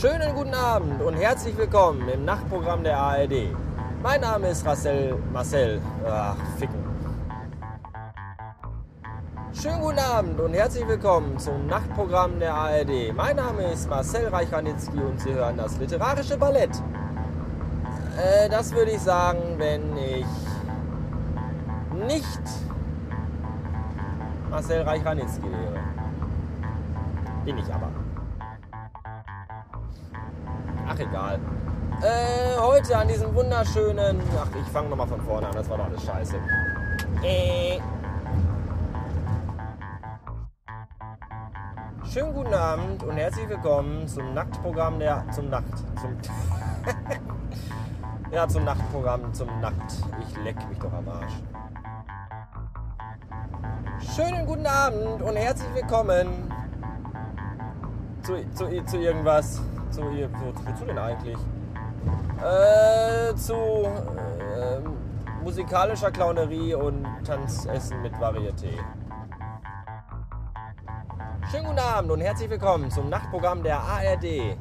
Schönen guten Abend und herzlich willkommen im Nachtprogramm der ARD. Mein Name ist Marcel. Marcel. Ach, ficken. Schönen guten Abend und herzlich willkommen zum Nachtprogramm der ARD. Mein Name ist Marcel Reichranitzky und Sie hören das literarische Ballett. Äh, das würde ich sagen, wenn ich nicht Marcel Reichranitzky wäre. Bin ich aber. Ach egal. Äh, heute an diesem wunderschönen. Ach, ich fange nochmal von vorne an, das war doch alles scheiße. Äh. Schönen guten Abend und herzlich willkommen zum Nacktprogramm der. zum Nackt. Zum. ja, zum Nachtprogramm zum Nackt. Ich leck mich doch am Arsch. Schönen guten Abend und herzlich willkommen zu, zu, zu irgendwas. Zu, wo, wozu denn eigentlich? Äh, zu äh, musikalischer Clownerie und Tanzessen mit Varieté. Schönen guten Abend und herzlich willkommen zum Nachtprogramm der ARD.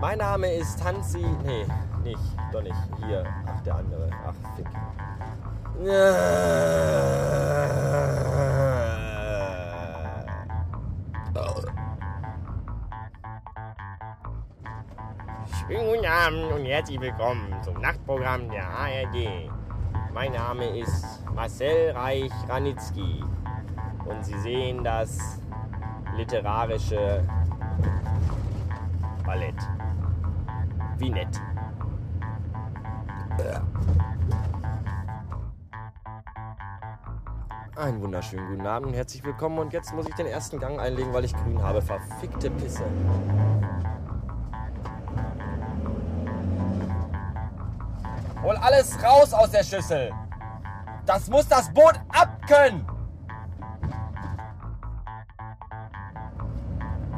Mein Name ist Hansi. Nee, nicht, doch nicht. Hier. Ach, der andere. Ach, fick. Schönen guten Abend und herzlich willkommen zum Nachtprogramm der ARD. Mein Name ist Marcel Reich-Ranitzky und Sie sehen das literarische Ballett. Wie nett. Einen wunderschönen guten Abend und herzlich willkommen. Und jetzt muss ich den ersten Gang einlegen, weil ich grün habe. Verfickte Pisse. Hol alles raus aus der Schüssel. Das muss das Boot abkönnen.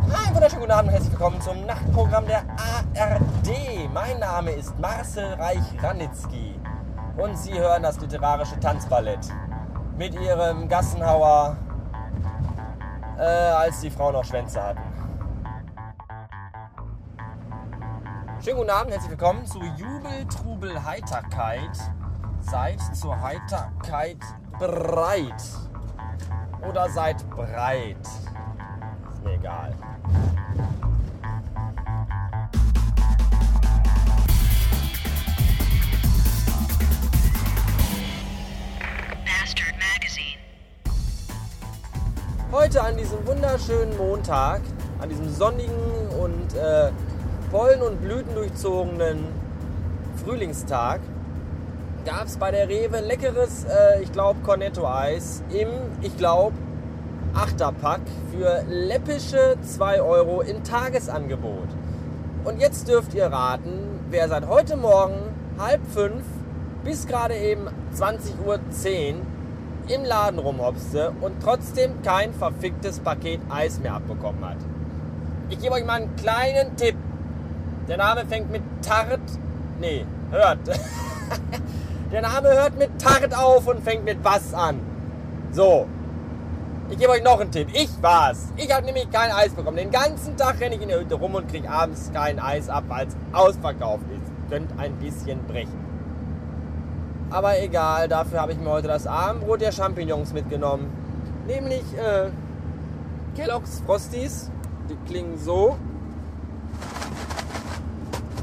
Einen wunderschönen guten Abend und herzlich willkommen zum Nachtprogramm der ARD. Mein Name ist Marcel Reich-Ranitzky und Sie hören das literarische Tanzballett mit Ihrem Gassenhauer, äh, als die Frauen noch Schwänze hatten. Schönen guten Abend, herzlich willkommen zu Jubel, Trubel, Heiterkeit. Seid zur Heiterkeit bereit. Oder seid breit. Ist mir egal. Heute an diesem wunderschönen Montag, an diesem sonnigen und äh, Pollen- und Blüten durchzogenen Frühlingstag, gab es bei der Rewe leckeres, äh, ich glaube, Cornetto-Eis im, ich glaube, Achterpack für läppische 2 Euro in Tagesangebot. Und jetzt dürft ihr raten, wer seit heute Morgen halb fünf bis gerade eben 20.10 Uhr im Laden rumhopste und trotzdem kein verficktes Paket Eis mehr abbekommen hat. Ich gebe euch mal einen kleinen Tipp. Der Name fängt mit Tart. Nee, hört. Der Name hört mit Tart auf und fängt mit was an. So. Ich gebe euch noch einen Tipp. Ich war's. Ich habe nämlich kein Eis bekommen. Den ganzen Tag renne ich in der Hütte rum und kriege abends kein Eis ab, weil es ausverkauft ist. Könnt ein bisschen brechen. Aber egal, dafür habe ich mir heute das Abendbrot der Champignons mitgenommen. Nämlich äh, Kellogg's Frosties. Die klingen so.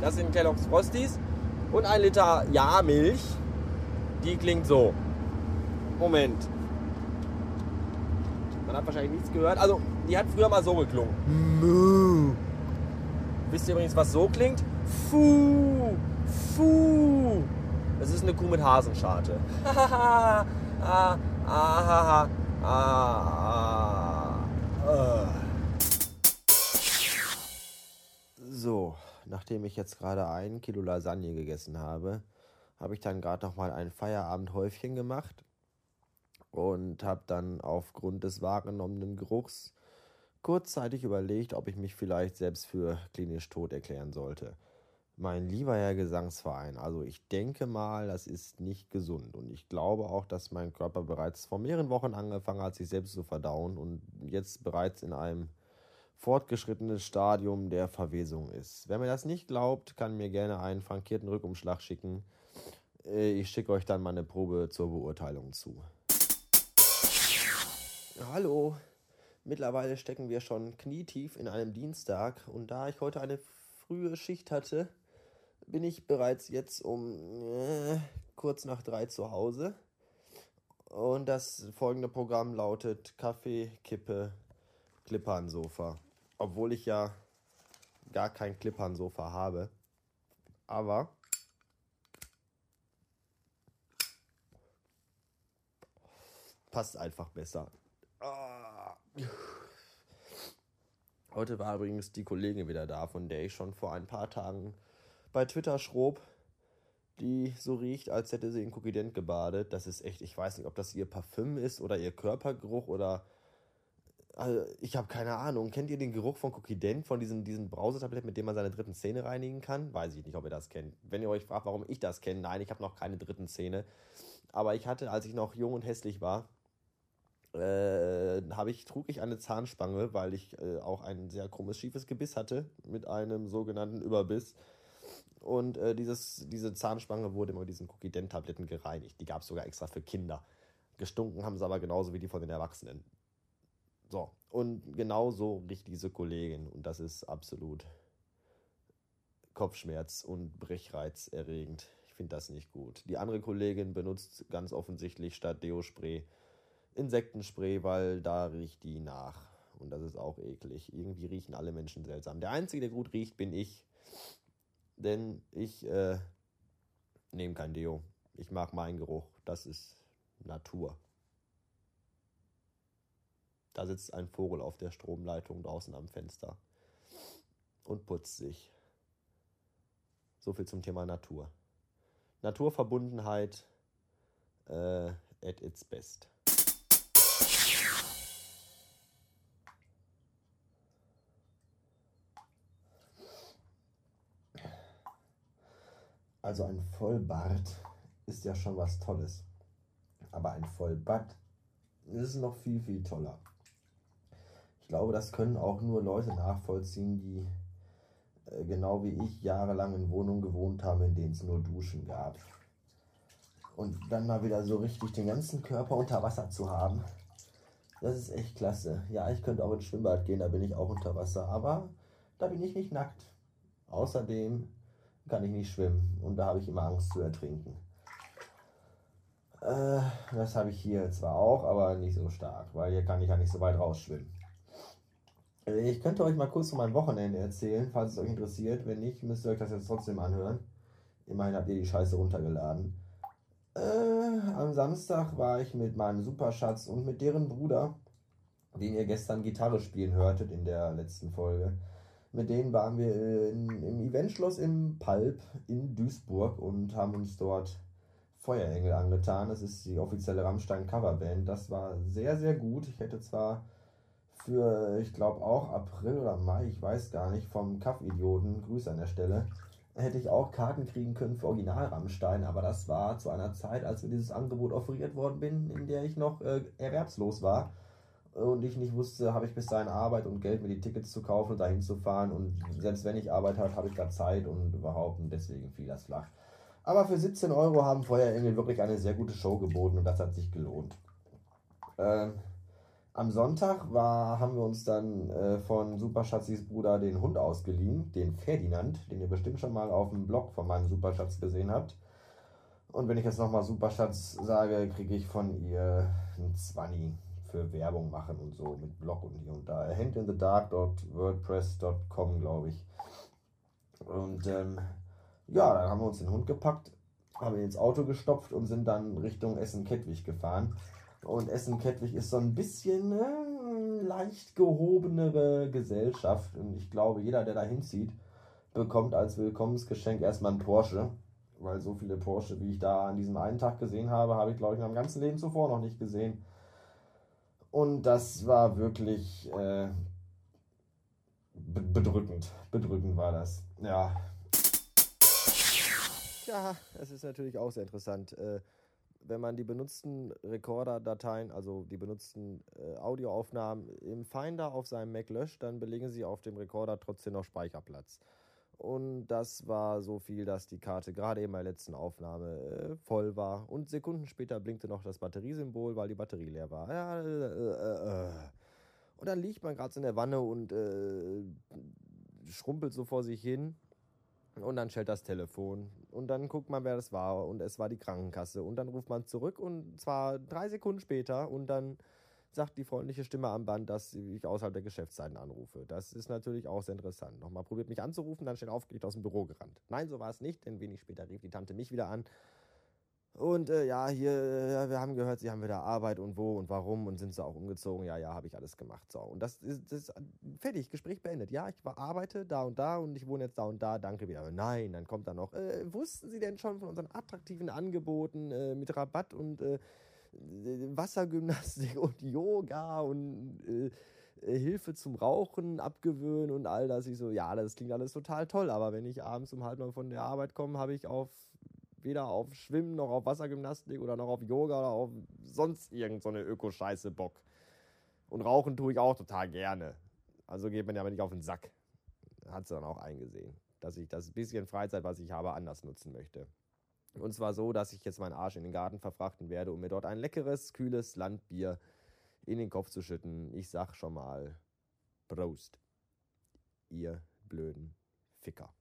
Das sind Kellogg's Frosties. Und ein Liter Ja-Milch. Die klingt so. Moment. Man hat wahrscheinlich nichts gehört. Also, die hat früher mal so geklungen. Moo. Wisst ihr übrigens, was so klingt? Fu. Fu. Das ist eine Kuh mit Hasenscharte. ah, ah, ah, ah, ah, ah. So, nachdem ich jetzt gerade ein Kilo Lasagne gegessen habe, habe ich dann gerade noch mal ein Feierabendhäufchen gemacht und habe dann aufgrund des wahrgenommenen Geruchs kurzzeitig überlegt, ob ich mich vielleicht selbst für klinisch tot erklären sollte. Mein lieber Herr Gesangsverein, also ich denke mal, das ist nicht gesund und ich glaube auch, dass mein Körper bereits vor mehreren Wochen angefangen hat, sich selbst zu verdauen und jetzt bereits in einem fortgeschrittenes Stadium der Verwesung ist. Wer mir das nicht glaubt, kann mir gerne einen frankierten Rückumschlag schicken. Äh, ich schicke euch dann mal eine Probe zur Beurteilung zu. Hallo, mittlerweile stecken wir schon knietief in einem Dienstag und da ich heute eine frühe Schicht hatte, bin ich bereits jetzt um äh, kurz nach drei zu Hause. Und das folgende Programm lautet Kaffee, Kippe, Klippernsofa. Obwohl ich ja gar kein Klippernsofa habe. Aber passt einfach besser. Ah. Heute war übrigens die Kollegin wieder da, von der ich schon vor ein paar Tagen bei Twitter schrob, die so riecht, als hätte sie in Kokident gebadet. Das ist echt, ich weiß nicht, ob das ihr Parfüm ist oder ihr Körpergeruch oder. Also ich habe keine Ahnung. Kennt ihr den Geruch von Kokident, von diesen, diesen Brausetabletten, mit dem man seine dritten Zähne reinigen kann? Weiß ich nicht, ob ihr das kennt. Wenn ihr euch fragt, warum ich das kenne, nein, ich habe noch keine dritten Zähne. Aber ich hatte, als ich noch jung und hässlich war, äh, habe ich, trug ich eine Zahnspange, weil ich äh, auch ein sehr krummes, schiefes Gebiss hatte mit einem sogenannten Überbiss. Und äh, dieses, diese Zahnspange wurde immer mit diesen Cookie-Dent-Tabletten gereinigt. Die gab es sogar extra für Kinder. Gestunken haben sie aber genauso wie die von den Erwachsenen. So, und genau so riecht diese Kollegin. Und das ist absolut Kopfschmerz und Brechreiz erregend. Ich finde das nicht gut. Die andere Kollegin benutzt ganz offensichtlich statt Deo-Spray Insektenspray, weil da riecht die nach. Und das ist auch eklig. Irgendwie riechen alle Menschen seltsam. Der Einzige, der gut riecht, bin ich. Denn ich äh, nehme kein Deo. Ich mag meinen Geruch. Das ist Natur. Da sitzt ein Vogel auf der Stromleitung draußen am Fenster und putzt sich. So viel zum Thema Natur. Naturverbundenheit äh, at its best. Also ein Vollbart ist ja schon was Tolles. Aber ein Vollbart ist noch viel, viel toller. Ich glaube, das können auch nur Leute nachvollziehen, die äh, genau wie ich jahrelang in Wohnungen gewohnt haben, in denen es nur Duschen gab. Und dann mal wieder so richtig den ganzen Körper unter Wasser zu haben, das ist echt klasse. Ja, ich könnte auch ins Schwimmbad gehen, da bin ich auch unter Wasser, aber da bin ich nicht nackt. Außerdem kann ich nicht schwimmen und da habe ich immer Angst zu ertrinken. Äh, das habe ich hier zwar auch, aber nicht so stark, weil hier kann ich ja nicht so weit rausschwimmen. Äh, ich könnte euch mal kurz von meinem Wochenende erzählen, falls es euch interessiert. Wenn nicht, müsst ihr euch das jetzt trotzdem anhören. Immerhin habt ihr die Scheiße runtergeladen. Äh, am Samstag war ich mit meinem Superschatz und mit deren Bruder, den ihr gestern Gitarre spielen hörtet in der letzten Folge, mit denen waren wir in, im Eventschloss im Palp in Duisburg und haben uns dort Feuerengel angetan. Das ist die offizielle Rammstein-Coverband. Das war sehr, sehr gut. Ich hätte zwar für, ich glaube auch April oder Mai, ich weiß gar nicht, vom Kaff-Idioten, Grüße an der Stelle, hätte ich auch Karten kriegen können für Original Rammstein, aber das war zu einer Zeit, als mir dieses Angebot offeriert worden bin, in der ich noch äh, erwerbslos war und ich nicht wusste, habe ich bis dahin Arbeit und Geld, mir die Tickets zu kaufen und dahin zu fahren. Und selbst wenn ich Arbeit habe, habe ich da Zeit und überhaupt. Und deswegen fiel das flach. Aber für 17 Euro haben Feuerengel wirklich eine sehr gute Show geboten und das hat sich gelohnt. Ähm, am Sonntag war, haben wir uns dann äh, von Superschatzis Bruder den Hund ausgeliehen, den Ferdinand, den ihr bestimmt schon mal auf dem Blog von meinem Superschatz gesehen habt. Und wenn ich jetzt nochmal Superschatz sage, kriege ich von ihr einen Zwanni für Werbung machen und so mit Blog und hier und da. handinthedark.wordpress.com, glaube ich. Und ähm, ja, dann haben wir uns den Hund gepackt, haben ihn ins Auto gestopft und sind dann Richtung Essen-Kettwig gefahren. Und Essen-Kettwig ist so ein bisschen äh, leicht gehobenere Gesellschaft. Und ich glaube, jeder, der da hinzieht, bekommt als Willkommensgeschenk erstmal ein Porsche. Weil so viele Porsche, wie ich da an diesem einen Tag gesehen habe, habe ich, glaube ich, in meinem ganzen Leben zuvor noch nicht gesehen. Und das war wirklich äh, bedrückend. Bedrückend war das. Ja. Tja, es ist natürlich auch sehr interessant. Äh, wenn man die benutzten Recorder-Dateien, also die benutzten äh, Audioaufnahmen im Finder auf seinem Mac löscht, dann belegen sie auf dem Recorder trotzdem noch Speicherplatz. Und das war so viel, dass die Karte gerade eben bei der letzten Aufnahme äh, voll war. Und Sekunden später blinkte noch das Batteriesymbol, weil die Batterie leer war. Ja, äh, äh, äh. Und dann liegt man gerade so in der Wanne und äh, schrumpelt so vor sich hin. Und dann schellt das Telefon. Und dann guckt man, wer das war. Und es war die Krankenkasse. Und dann ruft man zurück. Und zwar drei Sekunden später. Und dann sagt die freundliche Stimme am Band, dass ich außerhalb der Geschäftszeiten anrufe. Das ist natürlich auch sehr interessant. Nochmal probiert mich anzurufen, dann schnell aufgeregt aus dem Büro gerannt. Nein, so war es nicht, denn wenig später rief die Tante mich wieder an. Und äh, ja, hier, äh, wir haben gehört, sie haben wieder Arbeit und wo und warum und sind sie auch umgezogen. Ja, ja, habe ich alles gemacht. So, und das ist, das ist fertig, Gespräch beendet. Ja, ich arbeite da und da und ich wohne jetzt da und da, danke wieder. Nein, dann kommt da noch, äh, wussten Sie denn schon von unseren attraktiven Angeboten äh, mit Rabatt und äh, Wassergymnastik und Yoga und äh, Hilfe zum Rauchen abgewöhnen und all das. Ich so, ja, das klingt alles total toll, aber wenn ich abends um halb neun von der Arbeit komme, habe ich auf weder auf Schwimmen noch auf Wassergymnastik oder noch auf Yoga oder auf sonst irgendeine so Ökoscheiße Bock. Und rauchen tue ich auch total gerne. Also geht man ja aber nicht auf den Sack. Hat sie dann auch eingesehen, dass ich das bisschen Freizeit, was ich habe, anders nutzen möchte. Und zwar so, dass ich jetzt meinen Arsch in den Garten verfrachten werde, um mir dort ein leckeres, kühles Landbier in den Kopf zu schütten. Ich sag schon mal Prost, ihr blöden Ficker.